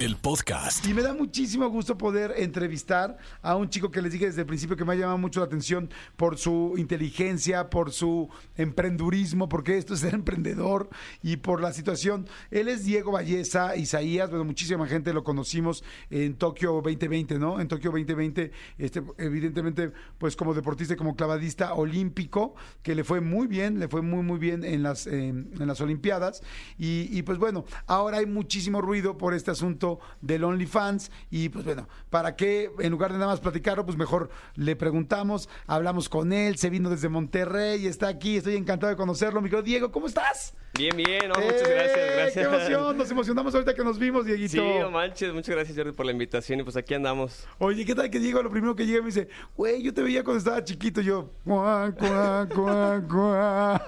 el podcast. Y me da muchísimo gusto poder entrevistar a un chico que les dije desde el principio que me ha llamado mucho la atención por su inteligencia, por su emprendurismo, porque esto es ser emprendedor y por la situación. Él es Diego Valleza Isaías, bueno, muchísima gente lo conocimos en Tokio 2020, ¿no? En Tokio 2020, este, evidentemente, pues como deportista y como clavadista olímpico, que le fue muy bien, le fue muy, muy bien en las, en las Olimpiadas. Y, y pues bueno, ahora hay muchísimo ruido por este asunto del OnlyFans y pues bueno, ¿para qué? En lugar de nada más platicarlo, pues mejor le preguntamos, hablamos con él, se vino desde Monterrey, está aquí, estoy encantado de conocerlo. Mi querido Diego, ¿cómo estás? Bien, bien, no, muchas ¡Eh! gracias, gracias. ¡Qué emoción! Nos emocionamos ahorita que nos vimos, Dieguito. Sí, no manches, muchas gracias Jordi por la invitación y pues aquí andamos. Oye, ¿qué tal que Diego lo primero que llega me dice, güey, yo te veía cuando estaba chiquito, yo, cuá, cuá, cuá, cuá.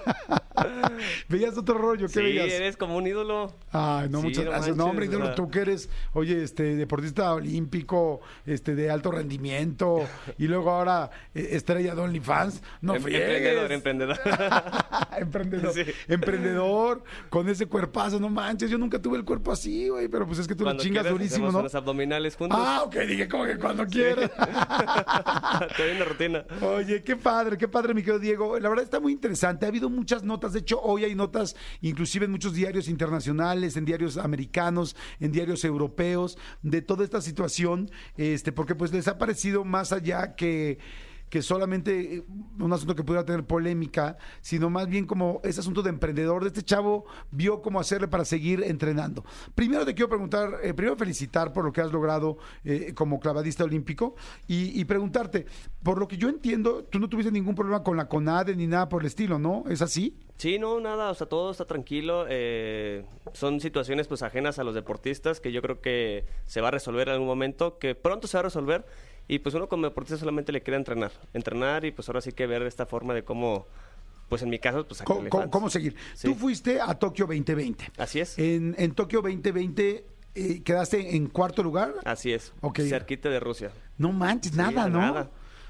Veías otro rollo, ¿qué sí, veías? eres como un ídolo. Ay, no, Sí, muchas no gracias. no, hombre, o ídolo, sea. tú que eres, oye, este, deportista olímpico, este, de alto rendimiento, y luego ahora eh, estrella de OnlyFans. No Em- friegues. emprendedor, emprendedor. emprendedor. Sí. Emprendedor, con ese cuerpazo, no manches, yo nunca tuve el cuerpo así, güey, pero pues es que tú Cuando lo chingas quieras, durísimo, ¿no? unos abdominales juntos. Ah, ok, dije como que cuando quieras. Te doy una rutina. Oye, qué padre, qué padre, mi querido Diego. La verdad está muy interesante. Ha habido muchas notas. De hecho, hoy hay notas, inclusive en muchos diarios internacionales, en diarios americanos, en diarios europeos, de toda esta situación, este, porque pues les ha parecido más allá que que solamente eh, un asunto que pudiera tener polémica, sino más bien como ese asunto de emprendedor, de este chavo vio cómo hacerle para seguir entrenando. Primero te quiero preguntar, eh, primero felicitar por lo que has logrado eh, como clavadista olímpico y, preguntarte, por lo que yo entiendo, tú no tuviste ningún problema con la CONADE ni nada por el estilo, ¿no? ¿Es así? Sí, no, nada, o sea, todo está tranquilo. eh, son situaciones pues ajenas a los deportistas que yo creo que se va a resolver en algún momento, que pronto se va a resolver. Y pues uno como deportista solamente le quiere entrenar, entrenar y pues ahora sí que ver esta forma de cómo, pues en mi caso, pues ¿Cómo, cómo- seguir? Sí. Tú fuiste a Tokio 2020. Así es, En, en Tokio 2020 eh, quedaste en cuarto lugar. así es, Ok. cerquita de Rusia. No manches, nada, Sí, ¿no? nada.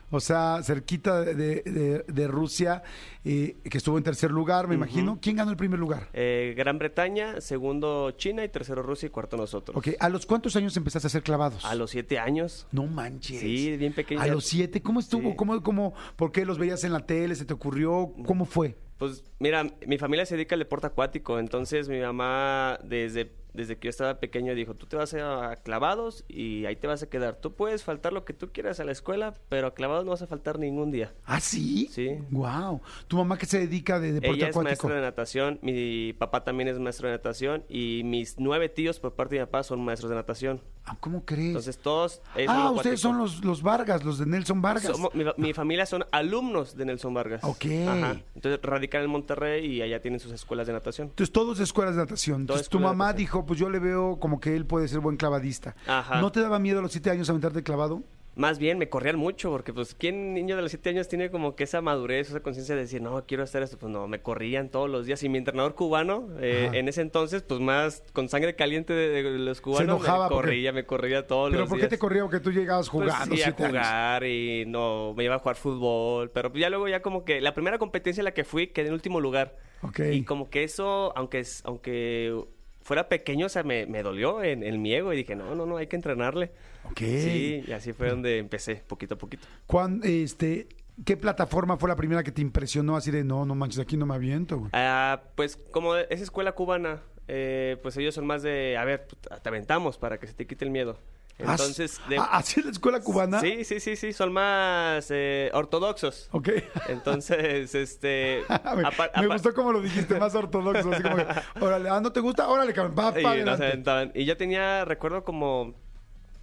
O sea, cerquita de, de- de Rusia, eh, que estuvo en tercer lugar, me imagino. ¿Quién ganó el primer lugar? Eh, Gran Bretaña, segundo China y tercero Rusia y cuarto nosotros. Ok, ¿a los cuántos años empezaste a hacer clavados? A los siete años. No manches. Sí, bien pequeña. A los siete, ¿cómo estuvo? Sí. ¿Cómo, cómo, ¿Por qué los veías en la tele? ¿Se te ocurrió? ¿Cómo fue? Pues mira, mi familia se dedica al deporte acuático, entonces mi mamá desde, desde que yo estaba pequeño dijo, tú te vas a, a clavados y ahí te vas a quedar. Tú puedes faltar lo que tú quieras a la escuela, pero a clavados no vas a faltar ningún día. ¿Ah, sí? Sí. Wow. ¿Tu mamá qué se dedica de deporte Ella es maestra de natación, mi papá también es maestro de natación y mis nueve tíos por parte de mi papá son maestros de natación. Ah, ¿Cómo crees? Entonces todos... ah, ustedes son los, los Vargas, los de Nelson Vargas. Somos- mi, mi familia son alumnos de Nelson Vargas. Ok. Ajá. Entonces radican en Monterrey y allá tienen sus escuelas de natación. Entonces, todos escuelas de natación. Entonces, tu mamá dijo, pues yo le veo como que él puede ser buen clavadista. Ajá. ¿No te daba miedo a los siete años aventarte clavado? Más bien me corrían mucho, porque pues, ¿quién niño de los siete años tiene como que esa madurez, esa conciencia de decir, no, quiero hacer esto? Pues no, me corrían todos los días. Y mi entrenador cubano, eh, en ese entonces, pues más con sangre caliente de, de los cubanos, enojaba me porque- corría, me corría todos ¿Pero los por días. qué te corría? que tú llegabas Pues, jugando sí, a años? jugar y no, me iba a jugar fútbol, pero ya luego ya como que la primera competencia en la que fui quedé en último lugar. Ok. Y como que eso, aunque, es- aunque fuera pequeño, o sea, me, me dolió en, en mi ego y dije, no, no, no, hay que entrenarle. Ok. Sí, y así fue donde empecé, poquito a poquito. ¿Cuán- este, ¿Qué plataforma fue la primera que te impresionó así de, no, no manches, aquí no me aviento? güey"? Ah, pues como es escuela cubana, eh, pues ellos son más de, a ver, te aventamos para que se te quite el miedo. Ah, Entonces, de- ah, ¿Así es la escuela cubana? sí, sí, sí, sí, son más eh, ortodoxos. Ok. Entonces, este... me gustó como lo dijiste, más ortodoxo. Así como que, órale, ah, ¿no te gusta? Órale, cabrón, va, pa' y, no adelante. se aventaban. Y yo tenía, recuerdo como,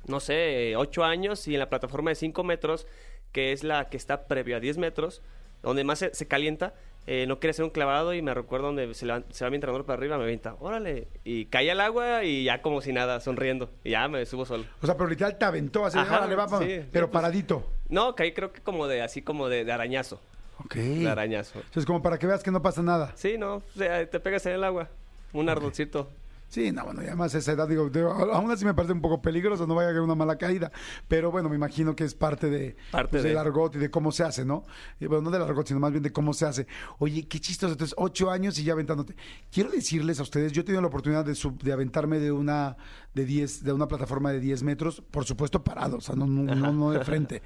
no sé, ocho años y en la plataforma de cinco metros, que es la que está previo a 10 metros, donde más se, se calienta, eh, no quería hacer un clavado y me recuerdo donde se, levanta- se va mi entrenador para arriba, me avienta, órale, y caí al agua y ya como si nada, sonriendo, y ya me subo solo. O sea, pero literal te aventó así, de, Ajá, órale, va, sí, pero sí, pues- paradito. No, caí creo que como de, así como de, de arañazo, Ok. de arañazo. Entonces, como para que veas que no pasa nada. Sí, no, o sea, te pegas en el agua, un ardorcito. Sí, no, bueno, y además esa edad, digo, digo, aún así me parece un poco peligroso, no vaya a haber una mala caída, pero bueno, me imagino que es parte de Parte pues, de. del argot y de cómo se hace, ¿no? Y, bueno, no del argot, sino más bien de cómo se hace. Oye, qué chistoso, entonces, ocho años y ya aventándote. Quiero decirles a ustedes, yo he tenido la oportunidad de, sub- de aventarme de una de 10, de una plataforma de 10 metros, por supuesto parado, o sea, no, no, no, no de frente.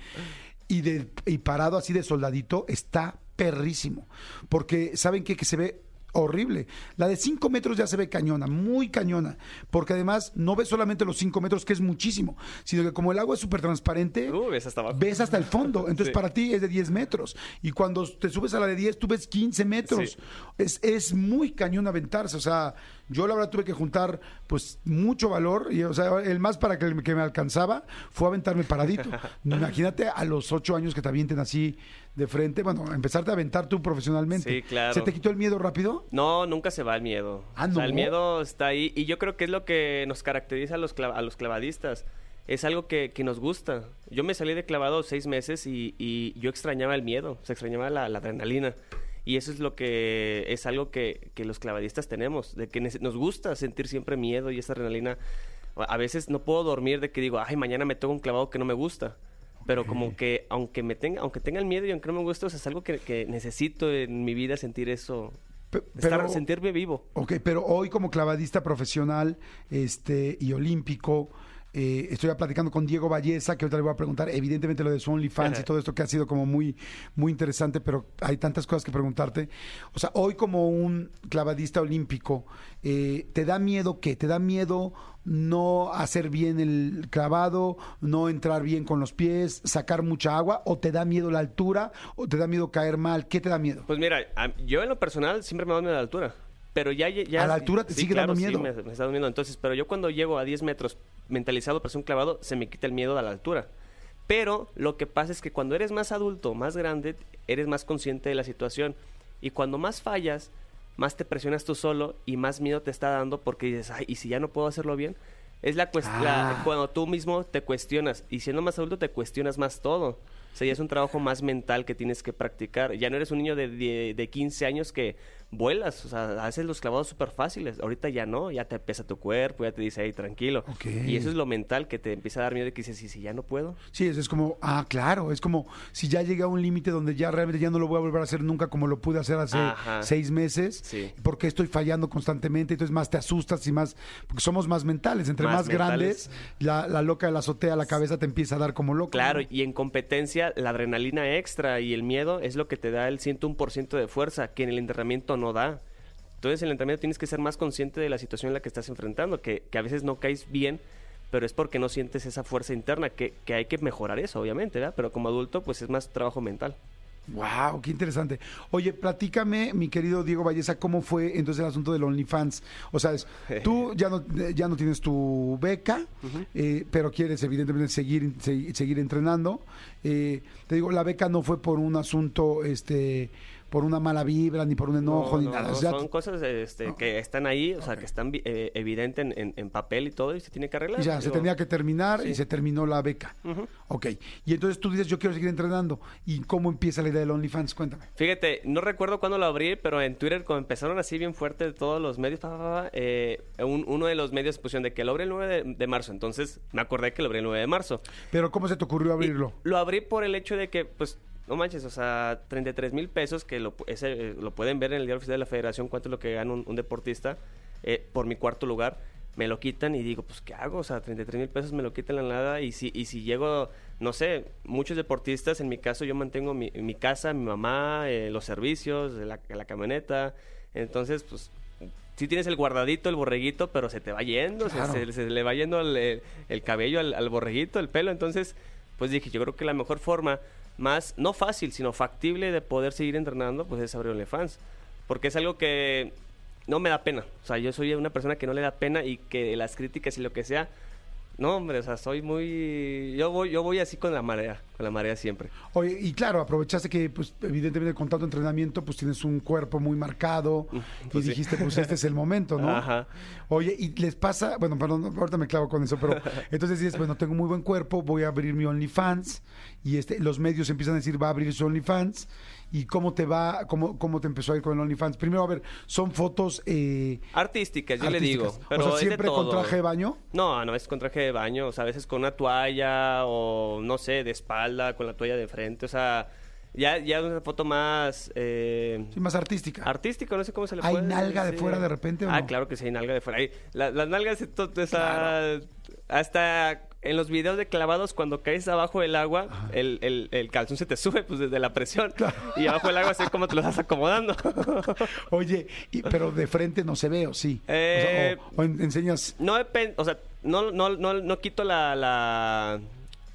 Y, de, y parado así de soldadito, está perrísimo. Porque, ¿saben qué? Que se ve horrible. La de 5 metros ya se ve cañona, muy cañona, porque además no ves solamente los 5 metros, que es muchísimo, sino que como el agua es súper transparente, Uh, ves hasta abajo. ves hasta el fondo. Entonces Sí. para ti es de 10 metros. Y cuando te subes a la de 10, tú ves 15 metros. Sí. Es, es muy cañón aventarse. O sea, yo la verdad tuve que juntar pues mucho valor. Y o sea, el más para que, que me alcanzaba fue aventarme paradito. Imagínate a los 8 años que te avienten así de frente. Bueno, empezarte a aventar tú profesionalmente. Sí, claro. ¿Se te quitó el miedo rápido? No, nunca se va el miedo. Ah, O sea, ¿no? el miedo está ahí y yo creo que es lo que nos caracteriza a los, a los clavadistas. Es algo que, que nos gusta. Yo me salí de clavado seis meses y, y yo extrañaba el miedo, se extrañaba la, la adrenalina. Y eso es lo que es algo que, que los clavadistas tenemos, de que nos gusta sentir siempre miedo y esa adrenalina. A veces no puedo dormir de que digo, ay, mañana me toca un clavado que no me gusta. Pero como que aunque me tenga, aunque tenga el miedo y aunque no me guste, o sea, es algo que, que necesito en mi vida sentir eso, Estar, pero- sentirme vivo. Ok, pero hoy como clavadista profesional este, y olímpico, eh, estoy platicando con Diego Valleza, que ahorita le voy a preguntar, evidentemente lo de su OnlyFans y todo esto que ha sido como muy, muy interesante, pero hay tantas cosas que preguntarte. O sea, hoy como un clavadista olímpico, eh, ¿te da miedo qué? ¿Te da miedo no hacer bien el clavado, no entrar bien con los pies, sacar mucha agua? ¿O te da miedo la altura? ¿O te da miedo caer mal? ¿Qué te da miedo? Pues mira, yo en lo personal siempre me da miedo la altura. Pero ya, ya ¿A la altura te sigue claro, dando miedo? Sí, me, me está dando miedo. Entonces, pero yo cuando llego a 10 metros mentalizado para un clavado, se me quita el miedo a la altura. Pero lo que pasa es que cuando eres más adulto, más grande, eres más consciente de la situación. Y cuando más fallas, más te presionas tú solo y más miedo te está dando porque dices, ay, ¿y si ya no puedo hacerlo bien? Es la Ah. cuando tú mismo te cuestionas y siendo más adulto te cuestionas más todo. O sea, ya es un trabajo más mental que tienes que practicar. Ya no eres un niño de, de, de 15 años que vuelas, o sea, haces los clavados súper fáciles. Ahorita ya no, ya te pesa tu cuerpo, ya te dice, ahí tranquilo. Y eso es lo mental que te empieza a dar miedo de que dices, ¿y si ya no puedo? Sí, eso es como, ah, claro, es como si ya llega a un límite donde ya realmente ya no lo voy a volver a hacer nunca como lo pude hacer hace Ajá. seis meses, Sí. porque estoy fallando constantemente, entonces más te asustas y más, porque somos más mentales, entre más, Más grandes, la, la loca de la azotea, la cabeza te empieza a dar como loco. Claro, ¿no? y en competencia la adrenalina extra y el miedo es lo que te da el 101% de fuerza que en el entrenamiento no da. Entonces en el entrenamiento tienes que ser más consciente de la situación en la que estás enfrentando, que, que a veces no caes bien, pero es porque no sientes esa fuerza interna, que, que hay que mejorar eso, obviamente, ¿verdad? Pero como adulto, pues es más trabajo mental. Wow, qué interesante. Oye, platícame, mi querido Diego Valleza, cómo fue entonces el asunto del OnlyFans. O sea, es, tú ya no, ya no tienes tu beca, eh, pero quieres evidentemente seguir, se- seguir entrenando. Eh, te digo, la beca no fue por un asunto, este, por una mala vibra, ni por un enojo, No, ni no, nada. no, O sea, son cosas este, que están ahí, o sea, que están eh, evidentes en, en- en papel y todo, y se tiene que arreglar. ya, se tenía que terminar y se terminó la beca. Ujú. Ok. Y entonces tú dices, yo quiero seguir entrenando. ¿Y cómo empieza la idea del OnlyFans? Cuéntame. Fíjate, no recuerdo cuándo lo abrí, pero en Twitter cuando empezaron así bien fuerte todos los medios, pa, pa, pa, eh, un- uno de los medios pusieron de que lo abrí el 9 de, de marzo, entonces me acordé que lo abrí el 9 de marzo. Pero ¿cómo se te ocurrió Y abrirlo? lo abrí por el hecho de que, pues, no manches, o sea, 33 mil pesos, que lo, ese, eh, lo pueden ver en el diario oficial de la federación, cuánto es lo que gana un, un deportista eh, por mi cuarto lugar, me lo quitan y digo, pues, ¿qué hago? O sea, 33 mil pesos me lo quitan la nada y si, y si llego, no sé, muchos deportistas, en mi caso yo mantengo mi, mi casa, mi mamá, eh, los servicios, la, la camioneta, entonces, pues... Sí tienes el guardadito, el borreguito, pero se te va yendo, Claro. se, se le va yendo el, el- el cabello al, al borreguito, el pelo, entonces pues dije, yo creo que la mejor forma, más, no fácil, sino factible de poder seguir entrenando, pues es abrir OnlyFans. Porque es algo que no me da pena. O sea, yo soy una persona que no le da pena y que las críticas y lo que sea, no, hombre, o sea, soy muy... Yo voy, yo voy así con la marea. con la marea siempre. Oye, y claro, aprovechaste que, pues, evidentemente con tanto entrenamiento, pues tienes un cuerpo muy marcado y Pues sí. dijiste, pues este es el momento, ¿no? Ajá. Oye, y les pasa, bueno, perdón, ahorita me clavo con eso, pero entonces dices, bueno, tengo muy buen cuerpo, voy a abrir mi OnlyFans y este, los medios empiezan a decir, va a abrir su OnlyFans y cómo te va, cómo, cómo te empezó a ir con el OnlyFans. Primero, a ver, son fotos eh, Artísticas, yo le digo. Pero o sea, siempre con traje de baño. No, no es con traje de baño, o sea, a veces con una toalla o no sé, de espalda, con la toalla de frente, o sea, ya, ya una foto más eh, Sí, más artística. artística, no sé cómo se le ¿Hay puede nalga de fuera de repente o Ah, no? claro que sí, hay nalga de fuera. Hay- la- las nalgas, to- o sea, hasta en los videos de clavados, cuando caes abajo del agua, el, el, el calzón se te sube pues desde la presión. Y abajo del agua así como te lo estás acomodando. Oye, y- pero de frente no se ve, ¿o sí? O sea, Eh, o, o en- enseñas... No depende, o sea, no, no, no, no quito la, la...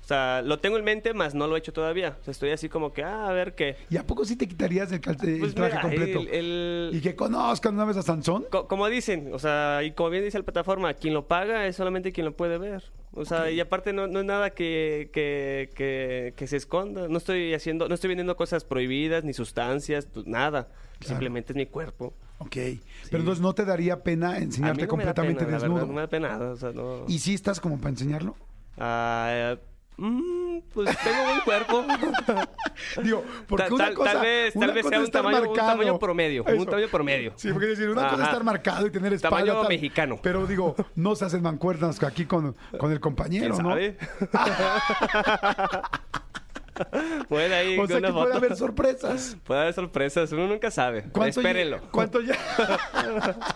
O sea, lo tengo en mente, más no lo he hecho todavía. O sea, estoy así como que, ah, a ver qué. ¿Y a poco sí te quitarías el, cal- el Pues traje mira, completo? el- el- Y que conozcan una vez a Sansón. Co- como dicen, o sea, y como bien dice la plataforma, quien lo paga es solamente quien lo puede ver. O sea, y aparte no, no es nada que, que, que, que se esconda. No estoy haciendo, no estoy vendiendo cosas prohibidas, ni sustancias, tu- nada. Simplemente es mi cuerpo. Ok. Pero entonces no te daría pena A mí enseñarte no me da completamente pena, la desnudo. verdad, no me da pena nada, o sea, no... ¿Y si estás como para enseñarlo? Ah, mm, pues tengo buen cuerpo. Digo, porque Tal- una tal- cosa, tal vez, una tal vez cosa sea es un estar tamaño, un marcado. tamaño promedio, Eso. un tamaño promedio. Sí, porque decir, una cosa es Ajá. estar marcado y tener espalda. Tamaño tal, mexicano. Pero digo, no se hacen mancuernas aquí con, con el compañero, ¿Quién ¿no? sabe? Puede ahí O sea que puede haber sorpresas. Puede haber sorpresas, uno nunca sabe. ¿Cuánto lle- Espérenlo. ¿Cuánto ya?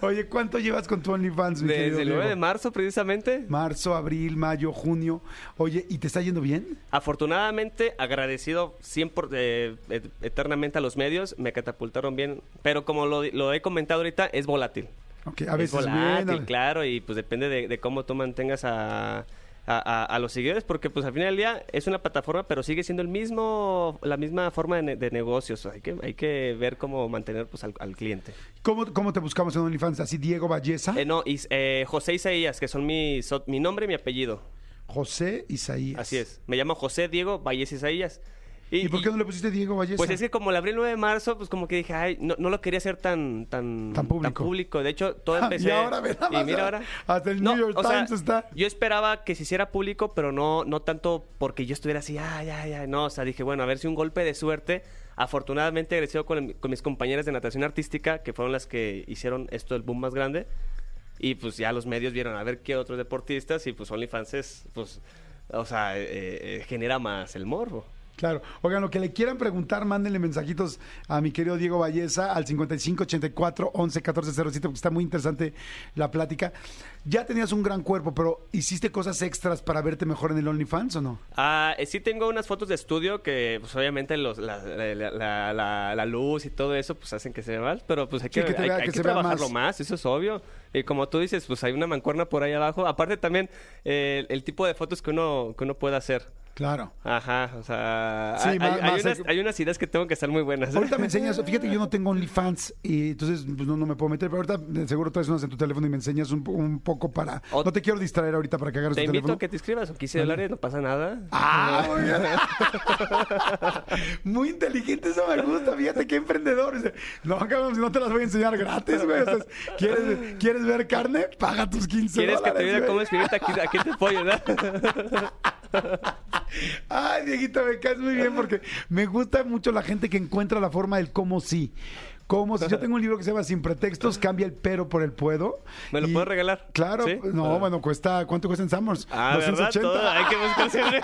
Oye, ¿cuánto llevas con tu OnlyFans, mi Desde el Diego? 9 de marzo, precisamente. Marzo, abril, mayo, junio. Oye, ¿y te está yendo bien? Afortunadamente, agradecido 100 por- eh, et- eternamente a los medios, me catapultaron bien. Pero como lo, lo he comentado ahorita, es volátil. Ok, a veces es volátil, bien. a- claro, y pues depende de, de cómo tú mantengas a, a, a- a los seguidores, porque pues al final del día es una plataforma, pero sigue siendo el mismo, la misma forma de, ne- de negocios. Hay que, hay que ver cómo mantener pues al, al cliente. ¿Cómo, ¿Cómo te buscamos en OnlyFans? ¿Así Diego Valleza? Eh, no, y, eh, José Isaías, que son mi, so- mi nombre y mi apellido. José Isaías. Así es. Me llamo José Diego Valles Isaías. ¿Y, por qué no le pusiste Diego Valleza? Pues es que como le abrí el 9 de marzo, pues como que dije, ay, no, no lo quería hacer tan, tan, Tan público. De hecho, todo empecé. y ahora, nada y mira ahora. hasta el New York sea, Times está. Yo esperaba que se hiciera público, pero no, no tanto porque yo estuviera así, ay, ay, ay. No, o sea, dije, bueno, a ver si un golpe de suerte. Afortunadamente, agradecido con, con mis compañeras de natación artística, que fueron las que hicieron esto el boom más grande. Y pues ya los medios vieron a ver qué otros deportistas, y pues OnlyFans es, pues, o sea, eh, eh, genera más el morbo. Claro. Oigan, lo que le quieran preguntar, mándenle mensajitos a mi querido Diego Valleza al 5584 11 14 07, porque está muy interesante la plática. Ya tenías un gran cuerpo, pero ¿hiciste cosas extras para verte mejor en el OnlyFans o no? Ah, eh, sí tengo unas fotos de estudio que, pues obviamente los, la, la- la- la- la luz y todo eso, pues hacen que se vea mal, pero pues hay Sí, que, que te hay- vea- hay que que se trabajarlo más. más. eso es obvio. Y como tú dices, pues hay una mancuerna por ahí abajo. Aparte también eh, el tipo de fotos que uno, que uno puede hacer. Claro. Ajá, o sea, Sí, hay, más- hay- más hay unas, el- hay unas ideas que tengo que estar muy buenas. Ahorita me enseñas, fíjate que yo no tengo OnlyFans y entonces pues, no, no me puedo meter, pero ahorita seguro traes unas en tu teléfono y me enseñas un, po- un poco para... O- No te quiero distraer ahorita para que agarres Te tu invito teléfono. a que te inscribas, son 15 dólares, no pasa nada. Ah, muy bien. Muy inteligente, eso me gusta. Fíjate qué emprendedor. No, cabrón, si no te las voy a enseñar gratis, güey. O sea, ¿quieres, ¿Quieres ver carne? Paga tus 15 ¿Quieres que te diga cómo escribirte? Aquí, aquí te puedo ayudar. Ay, Dieguito, me caes muy bien porque me gusta mucho la gente que encuentra la forma del cómo sí. Como si yo tengo un libro que se llama Sin pretextos, cambia el pero por el puedo. ¿Me lo Y- puedo regalar? Claro, ¿Sí? no, Ah. bueno, cuesta, ¿cuánto cuesta en Summers? Ah, ¿verdad? Todo, hay que buscar siempre.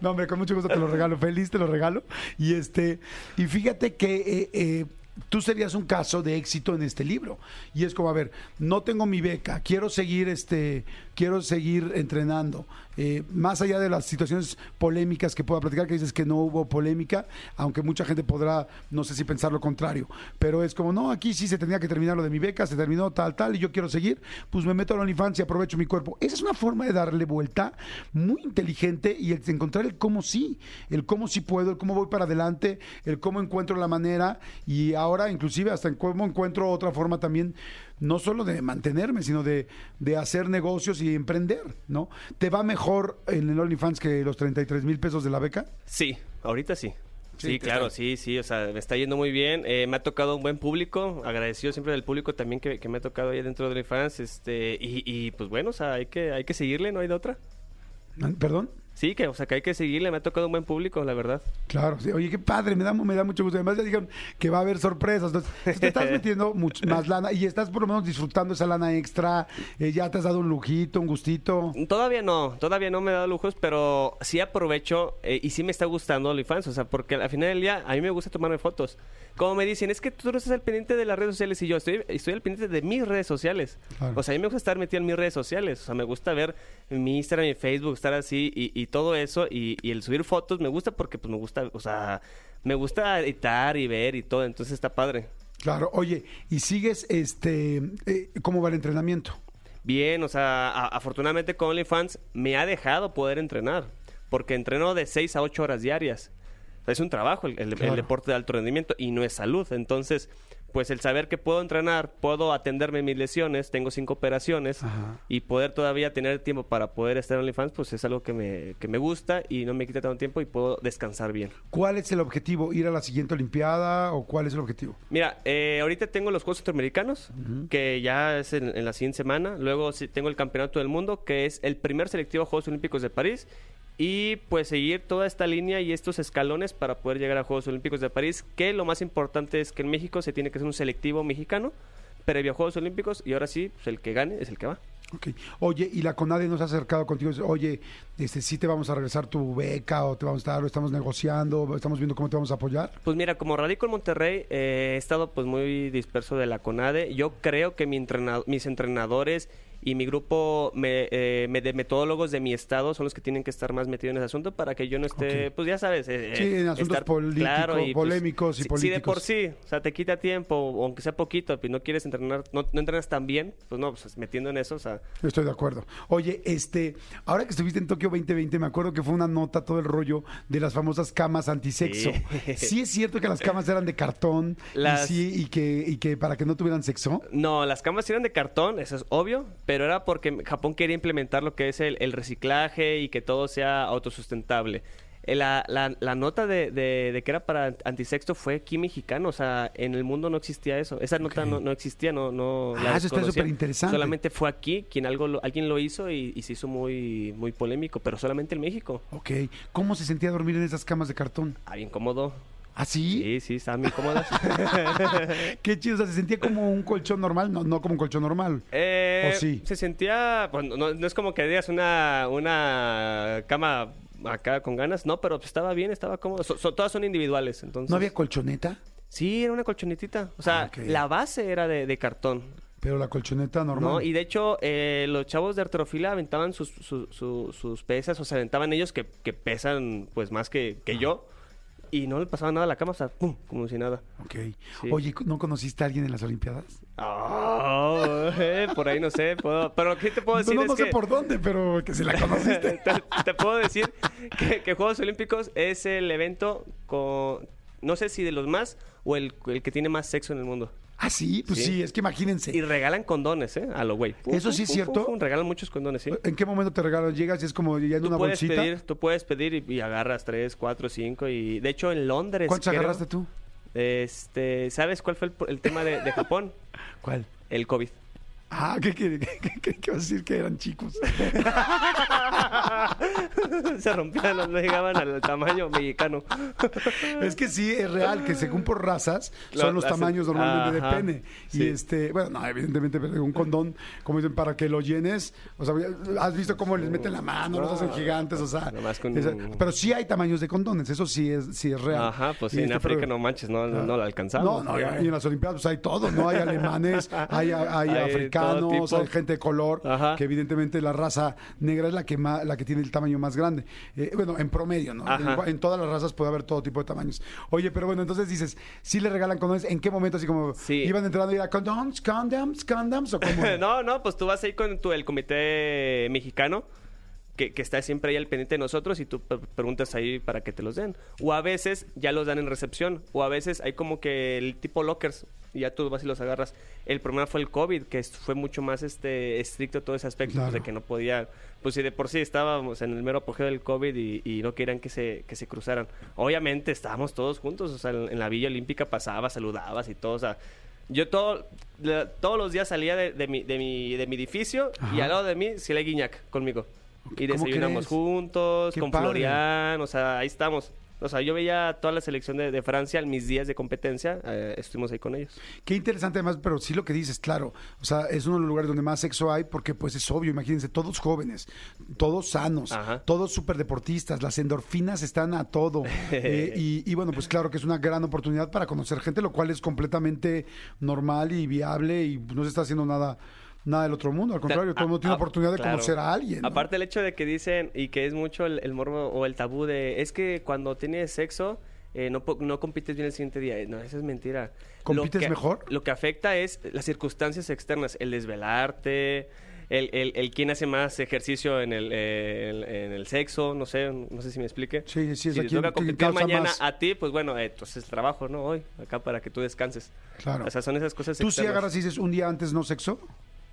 No, hombre, con mucho gusto te lo regalo. Feliz te lo regalo. Y este, y fíjate que eh, eh, tú serías un caso de éxito en este libro. Y es como, a ver, no tengo mi beca, quiero seguir, este, quiero seguir entrenando. Eh, más allá de las situaciones polémicas que pueda platicar, que dices que no hubo polémica, aunque mucha gente podrá, no sé si pensar lo contrario, pero es como, no, aquí sí se tenía que terminar lo de mi beca, se terminó tal, tal, y yo quiero seguir, pues me meto a la y aprovecho mi cuerpo. Esa es una forma de darle vuelta muy inteligente y el encontrar el cómo sí, el cómo sí puedo, el cómo voy para adelante, el cómo encuentro la manera y ahora inclusive hasta en cómo encuentro otra forma también, no solo de mantenerme, sino de, de hacer negocios y emprender, ¿no? ¿Te va mejor en el OnlyFans que los 33 mil pesos de la beca? Sí, ahorita sí. Sí, claro, está- sí, sí, o sea, me está yendo muy bien. Eh, me ha tocado un buen público, agradecido siempre del público también que, que me ha tocado ahí dentro de OnlyFans. Este, y, y pues bueno, o sea, hay que, hay que seguirle, no hay de otra. ¿Perdón? Sí, que, o sea, que hay que seguirle, me ha tocado un buen público, la verdad. Claro, sí. oye, qué padre, me da, me da mucho gusto. Además, ya dijeron que va a haber sorpresas. Entonces, te estás metiendo mucho más lana y estás por lo menos disfrutando esa lana extra. eh, ya te has dado un lujito, un gustito. Todavía no, todavía no me he dado lujos, pero sí aprovecho eh, y sí me está gustando OnlyFans, o sea, porque al final del día a mí me gusta tomarme fotos. Como me dicen, es que tú no estás al pendiente de las redes sociales y yo estoy, estoy al pendiente de mis redes sociales. Claro. O sea, a mí me gusta estar metido en mis redes sociales, o sea, me gusta ver mi Instagram, mi Facebook, estar así y, y todo eso y, y el subir fotos me gusta porque pues me gusta, o sea, me gusta editar y ver y todo, entonces está padre. Claro, oye, y sigues, este, eh, ¿cómo va el entrenamiento? Bien, o sea, a- afortunadamente con OnlyFans me ha dejado poder entrenar, porque entreno de 6 a 8 horas diarias. O sea, Es un trabajo el, el- el Claro. deporte de alto rendimiento y no es salud. Entonces, pues el saber que puedo entrenar, puedo atenderme mis lesiones, tengo cinco operaciones Ajá. y poder todavía tener tiempo para poder estar en OnlyFans, pues es algo que me, que me gusta y no me quita tanto tiempo y puedo descansar bien. ¿Cuál es el objetivo? ¿Ir a la siguiente Olimpiada o cuál es el objetivo? Mira, eh, ahorita tengo los Juegos Centroamericanos, que ya es en, en la siguiente semana. Luego tengo el Campeonato del Mundo, que es el primer selectivo a Juegos Olímpicos de París. Y pues seguir toda esta línea y estos escalones para poder llegar a Juegos Olímpicos de París, que lo más importante es que en México se tiene que hacer un selectivo mexicano previo a Juegos Olímpicos y ahora sí, pues el que gane es el que va. Ok. Oye, ¿y la CONADE nos ha acercado contigo? Oye, este, sí te vamos a regresar tu beca o te vamos a dar, o estamos negociando, estamos viendo cómo te vamos a apoyar. Pues mira, como radico en Monterrey, eh, he estado pues muy disperso de la CONADE. Yo creo que mi mis entrenadores y mi grupo me- eh, me- de metodólogos de mi estado son los que tienen que estar más metidos en ese asunto para que yo no esté, pues ya sabes, eh, Sí, en asuntos político- pues, polémicos y si- Si de por políticos. sí, o sea, te quita tiempo, aunque sea poquito, pues no quieres entrenar, no, no entrenas tan bien, pues no, pues metiendo en eso, o sea, Estoy de acuerdo. Oye, este, ahora que estuviste en Tokio 2020, me acuerdo que fue una nota todo el rollo de las famosas camas antisexo. Sí, Sí. es cierto que las camas eran de cartón Las- y sí y que y que para que no tuvieran sexo. No, las camas eran de cartón, eso es obvio, pero era porque Japón quería implementar lo que es el, el reciclaje y que todo sea autosustentable. Eh, La, la, la nota de, de- de que era para antisexto fue aquí mexicano, o sea, en el mundo no existía eso. Esa nota Ok. no, no existía, no, no Ah, la eso está desconocía. superinteresante. Solamente fue aquí quien algo lo- alguien lo hizo y, y se hizo muy, muy polémico, pero solamente en México. Ok. ¿Cómo se sentía dormir en esas camas de cartón? Ah, bien cómodo. ¿Ah, sí? Sí, sí, estaban bien cómodas. Qué chido. O sea, se sentía como un colchón normal, no, no como un colchón normal. Eh, ¿O sí? Se sentía, bueno, no, no es como que digas una, una cama acá con ganas, no, pero estaba bien, estaba cómodo. So- so- todas son individuales, entonces. ¿No había colchoneta? Sí, era una colchonetita. O sea, Ah, la base era de, de cartón. Pero la colchoneta normal. ¿no? Y de hecho, eh, los chavos de arterofilia aventaban sus, su- su- sus pesas, o sea, aventaban ellos que, que pesan pues más que, que yo. Y no le pasaba nada a la cama, o sea, pum, como si nada. Ok. Sí. Oye, ¿no conociste a alguien en las Olimpiadas? Eh, por ahí no sé, puedo, pero que te puedo No, decir no, es sé que... por dónde, pero que se la conociste. te, te puedo decir que, que Juegos Olímpicos es el evento con, no sé si de los más o el, el que tiene más sexo en el mundo. Ah, sí, pues sí, Sí. es que imagínense. Y regalan condones, ¿eh? A lo güey. Pum, ¿Eso pum, sí es cierto? pum, regalan muchos condones, sí. ¿En qué momento te regalan? Llegas y es como ya en una puedes bolsita. pedir, tú puedes pedir y, y agarras tres, cuatro, cinco y de hecho en Londres. ¿Cuántos creo, agarraste tú? Este, ¿sabes cuál fue el, el tema de, de Japón? ¿Cuál? El COVID. Ah, ¿qué, qué, qué, qué- qué vas a decir que eran chicos? Se rompían, no, no llegaban al tamaño mexicano. es que sí, es real, que según por razas son los tamaños normalmente Ajá, de pene. Y sí. este, bueno, no, evidentemente, pero un condón, como dicen, para que lo llenes, o sea, has visto cómo les meten la mano, los hacen gigantes, o sea. Con un- pero sí hay tamaños de condones, eso sí es, sí es real. Ajá, pues sí, Y en este, África pero- no manches, no, no, no la alcanzamos. No, no, y en las Olimpiadas pues, hay todo, ¿no? Hay alemanes, hay, hay Hay africanos, hay gente de color, Ajá. que evidentemente la raza negra es la que más, la que tiene el tamaño más grande. Eh, bueno, en promedio, ¿no? En, en todas las razas puede haber todo tipo de tamaños. Oye, pero bueno, entonces dices, ¿sí le regalan condones? ¿En qué momento así como Sí. iban entrando y era condoms, condoms, condoms o cómo? no, no, pues tú vas ahí con tu, el comité mexicano. que, que está siempre ahí al pendiente de nosotros y tú pre- preguntas ahí para que te los den. O a veces ya los dan en recepción, o a veces hay como que el tipo lockers y ya tú vas y los agarras. El problema fue el COVID, que fue mucho más este estricto todo ese aspecto, pues, de que no podía, pues si de por sí estábamos en el mero apogeo del COVID y, y no querían que se, que se cruzaran. Obviamente estábamos todos juntos, o sea, en, en la Villa Olímpica pasaba, saludabas y todo, o sea, yo todo, la- todos los días salía de, de mi, de, mi, de mi edificio y al lado de mí Silvia Guiñac conmigo. Y ¿Cómo desayunamos crees? juntos, Qué con padre. Florian, o sea, ahí estamos. O sea, yo veía toda la selección de, de Francia en mis días de competencia, eh, estuvimos ahí con ellos. Qué interesante además, pero sí lo que dices, claro. O sea, es uno de los lugares donde más sexo hay porque pues es obvio, imagínense, todos jóvenes, todos sanos, Ajá. todos súper deportistas, las endorfinas están a todo. Eh, y, y bueno, pues claro que es una gran oportunidad para conocer gente, lo cual es completamente normal y viable y no se está haciendo nada nada del otro mundo, al contrario, todo el mundo tiene Ah, oportunidad de claro. conocer a alguien. ¿no? Aparte el hecho de que dicen, y que es mucho el, el morbo o el tabú de, es que cuando tienes sexo, eh, no, no compites bien el siguiente día. No, eso es mentira. ¿Compites Lo que- mejor? Lo que afecta es las circunstancias externas, el desvelarte, el, el, el quién hace más ejercicio en el, eh, en, el sexo, no sé, no sé si me explique. Sí, sí, es si te toca competir mañana más. a ti, pues bueno, eh, entonces trabajo, ¿no? Hoy, acá para que tú descanses. Claro. O sea, son esas cosas ¿Tú externas. agarras y dices un día antes no sexo?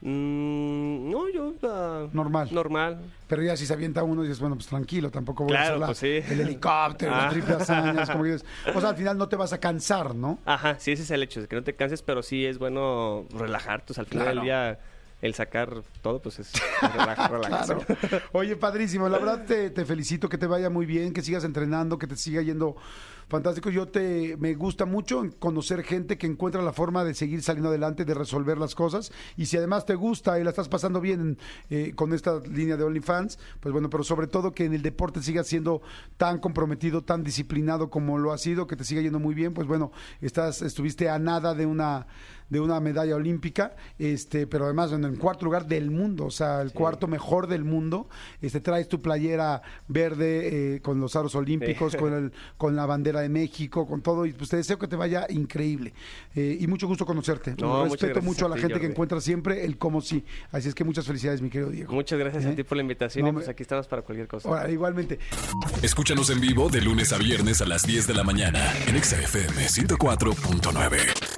Mm, no, yo... ah, Normal. Normal. Pero ya si se avienta uno y dices, bueno, pues tranquilo, tampoco voy a hacer la- pues sí. el helicóptero, la Ah. triple hazaña, es como que dices, o sea, al final no te vas a cansar, ¿no? Ajá, sí, ese es el hecho, de que no te canses, pero sí es bueno relajarte. O sea, al final Claro. del día, el sacar todo, pues es relajar, relajarse. Claro. Oye, padrísimo. La verdad te, te felicito, que te vaya muy bien, que sigas entrenando, que te siga yendo fantástico. Yo te me gusta mucho conocer gente que encuentra la forma de seguir saliendo adelante, de resolver las cosas. Y si además te gusta y la estás pasando bien eh, con esta línea de OnlyFans, pues bueno, pero sobre todo que en el deporte sigas siendo tan comprometido, tan disciplinado como lo ha sido, que te siga yendo muy bien, pues bueno, estás, estuviste a nada de una de una medalla olímpica, este, pero además en cuarto lugar del mundo, o sea, el cuarto mejor del mundo. Este, traes tu playera verde eh, con los aros olímpicos, Sí. con el, con la bandera de México, con todo, y pues te deseo que te vaya increíble. Eh, y mucho gusto conocerte. No, Respeto mucho a a la ti, gente que encuentra siempre el cómo sí. Así es que muchas felicidades, mi querido Diego. Muchas gracias ¿Eh? a ti por la invitación No, y pues me- aquí estamos para cualquier cosa. Ahora, igualmente. Escúchanos en vivo de lunes a viernes a las 10 de la mañana en Exa FM 104.9.